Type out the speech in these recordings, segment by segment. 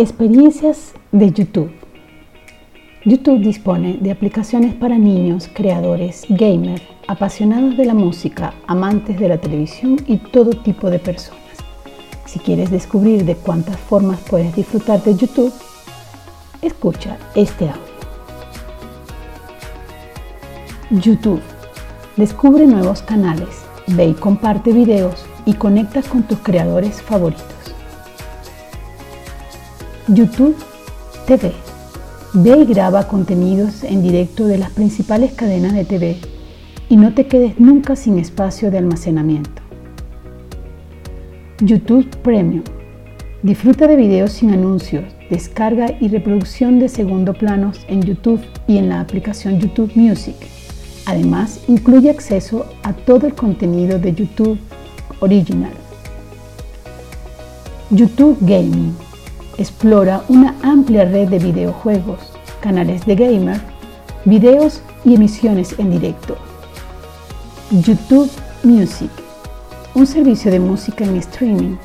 Experiencias de YouTube. YouTube dispone de aplicaciones para niños, creadores, gamers, apasionados de la música, amantes de la televisión y todo tipo de personas. Si quieres descubrir de cuántas formas puedes disfrutar de YouTube, escucha este audio. YouTube. Descubre nuevos canales, ve y comparte videos y conecta con tus creadores favoritos. YouTube TV. Ve y graba contenidos en directo de las principales cadenas de TV y no te quedes nunca sin espacio de almacenamiento. YouTube Premium. Disfruta de videos sin anuncios, descarga y reproducción de segundo planos en YouTube y en la aplicación YouTube Music. Además, incluye acceso a todo el contenido de YouTube Original. YouTube Gaming Explora una amplia red de videojuegos, canales de gamer, videos y emisiones en directo. YouTube Music, un servicio de música en streaming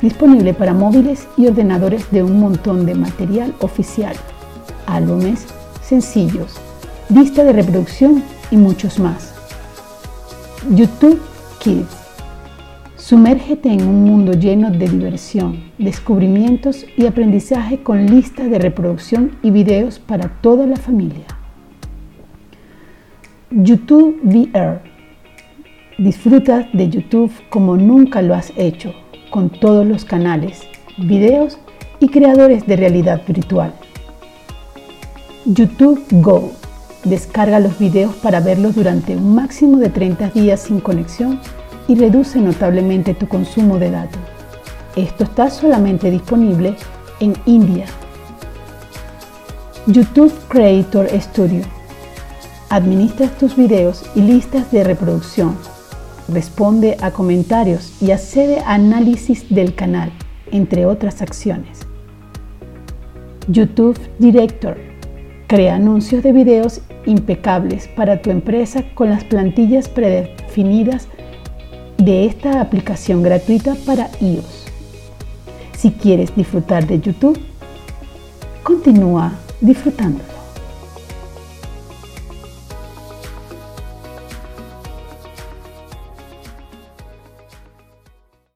disponible para móviles y ordenadores de un montón de material oficial, álbumes, sencillos, lista de reproducción y muchos más. YouTube Kids Sumérgete en un mundo lleno de diversión, descubrimientos y aprendizaje con listas de reproducción y videos para toda la familia. YouTube VR. Disfruta de YouTube como nunca lo has hecho, con todos los canales, videos y creadores de realidad virtual. YouTube Go. Descarga los videos para verlos durante un máximo de 30 días sin conexión y reduce notablemente tu consumo de datos. Esto está solamente disponible en India. YouTube Creator Studio. Administra tus videos y listas de reproducción. Responde a comentarios y accede a análisis del canal, entre otras acciones. YouTube Director. Crea anuncios de videos impecables para tu empresa con las plantillas predefinidas de esta aplicación gratuita para iOS. Si quieres disfrutar de YouTube, continúa disfrutando.